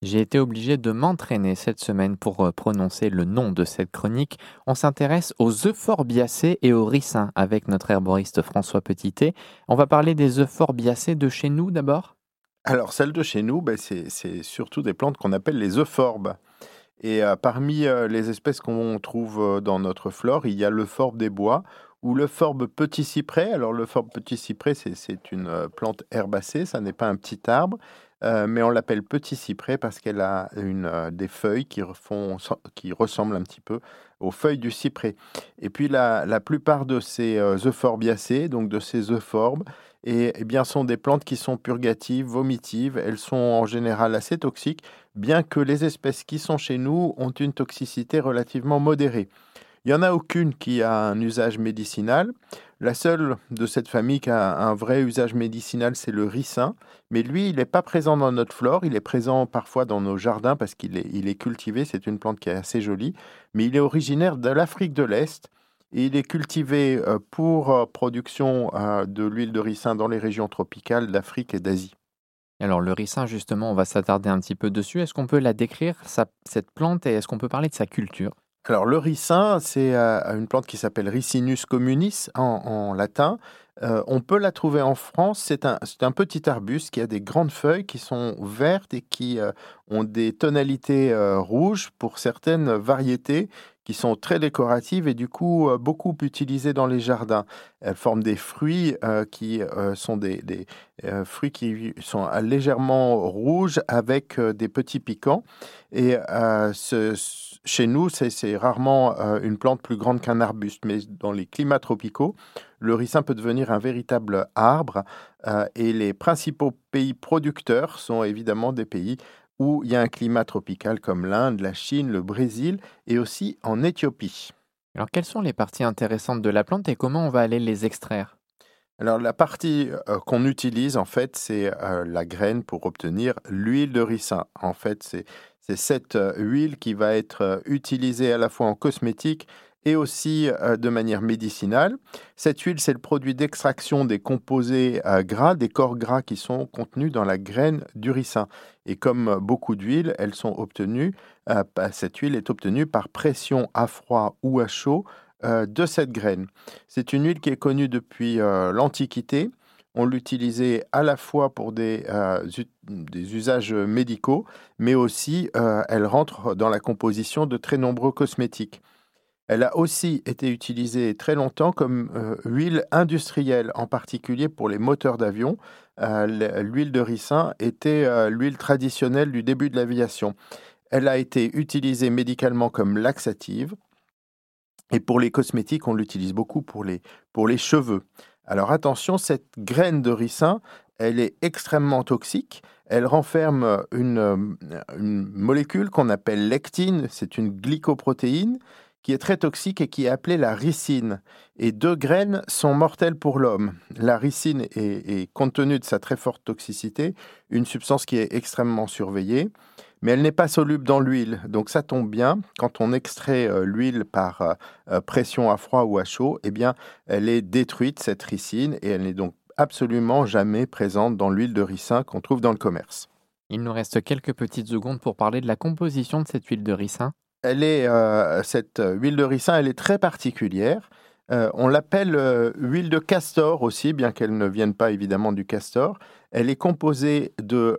J'ai été obligé de m'entraîner cette semaine pour euh, prononcer le nom de cette chronique. On s'intéresse aux euphorbiacées et aux ricins avec notre herboriste François Petitet. On va parler des euphorbiacées de chez nous d'abord? Alors, celles de chez nous, ben, c'est surtout des plantes qu'on appelle les euphorbes. Et euh, parmi euh, les espèces qu'on trouve dans notre flore, il y a l'euphorbe des bois ou l'euphorbe petit cyprès. Alors, l'euphorbe petit cyprès, c'est une plante herbacée, ça n'est pas un petit arbre. Euh, mais on l'appelle petit cyprès parce qu'elle a une, euh, des feuilles qui, qui ressemblent un petit peu aux feuilles du cyprès. Et puis la, la plupart de ces euh, euphorbiacées, donc de ces euphorbes, et, eh bien, sont des plantes qui sont purgatives, vomitives. Elles sont en général assez toxiques, bien que les espèces qui sont chez nous ont une toxicité relativement modérée. Il n'y en a aucune qui a un usage médicinal. La seule de cette famille qui a un vrai usage médicinal, c'est le ricin. Mais lui, il n'est pas présent dans notre flore. Il est présent parfois dans nos jardins parce qu'il est, cultivé. C'est une plante qui est assez jolie. Mais il est originaire de l'Afrique de l'Est. Il est cultivé euh, pour euh, production euh, de l'huile de ricin dans les régions tropicales d'Afrique et d'Asie. Alors le ricin, justement, on va s'attarder un petit peu dessus. Est-ce qu'on peut la décrire, cette plante, et est-ce qu'on peut parler de sa culture? Alors le ricin, c'est euh, une plante qui s'appelle Ricinus communis en, latin. Euh, on peut la trouver en France. C'est un, petit arbuste qui a des grandes feuilles qui sont vertes et qui euh, ont des tonalités rouges pour certaines variétés qui sont très décoratives et du coup beaucoup utilisées dans les jardins. Elles forment des fruits qui sont des, fruits qui sont légèrement rouges avec des petits piquants. Et chez nous, c'est rarement euh, une plante plus grande qu'un arbuste, mais dans les climats tropicaux, le ricin peut devenir un véritable arbre. Euh, et les principaux pays producteurs sont évidemment des pays où il y a un climat tropical comme l'Inde, la Chine, le Brésil et aussi en Éthiopie. Alors quelles sont les parties intéressantes de la plante et comment on va aller les extraire? Alors la partie euh, qu'on utilise en fait, c'est la graine pour obtenir l'huile de ricin. En fait, c'est cette euh, huile qui va être euh, utilisée à la fois en cosmétique et aussi euh, de manière médicinale. Cette huile, c'est le produit d'extraction des composés gras, des corps gras qui sont contenus dans la graine du ricin. Et comme beaucoup d'huiles, elles obtenues, cette huile est obtenue par pression à froid ou à chaud de cette graine. C'est une huile qui est connue depuis l'Antiquité on l'utilisait à la fois pour des, euh, usages médicaux, mais aussi euh, elle rentre dans la composition de très nombreux cosmétiques. Elle a aussi été utilisée très longtemps comme euh, huile industrielle, en particulier pour les moteurs d'avion. L'huile de ricin était l'huile traditionnelle du début de l'aviation. Elle a été utilisée médicalement comme laxative. Et pour les cosmétiques, on l'utilise beaucoup pour les, pour les cheveux. Alors attention, cette graine de ricin, elle est extrêmement toxique. Elle renferme une, molécule qu'on appelle lectine, c'est une glycoprotéine qui est très toxique et qui est appelée la ricine. Et deux graines sont mortelles pour l'homme. La ricine est, est, compte tenu de sa très forte toxicité, une substance qui est extrêmement surveillée mais elle n'est pas soluble dans l'huile. Donc ça tombe bien, quand on extrait euh, l'huile par euh, euh, pression à froid ou à chaud, eh bien, elle est détruite, cette ricine, et elle n'est donc absolument jamais présente dans l'huile de ricin qu'on trouve dans le commerce. Il nous reste quelques petites secondes pour parler de la composition de cette huile de ricin. Elle est, cette huile de ricin, elle est très particulière. on l'appelle huile de castor aussi, bien qu'elle ne vienne pas évidemment du castor. Elle est composée de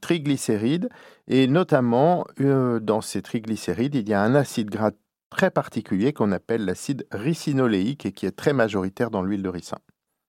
triglycérides et notamment euh, dans ces triglycérides, il y a un acide gras très particulier qu'on appelle l'acide ricinoléique et qui est très majoritaire dans l'huile de ricin.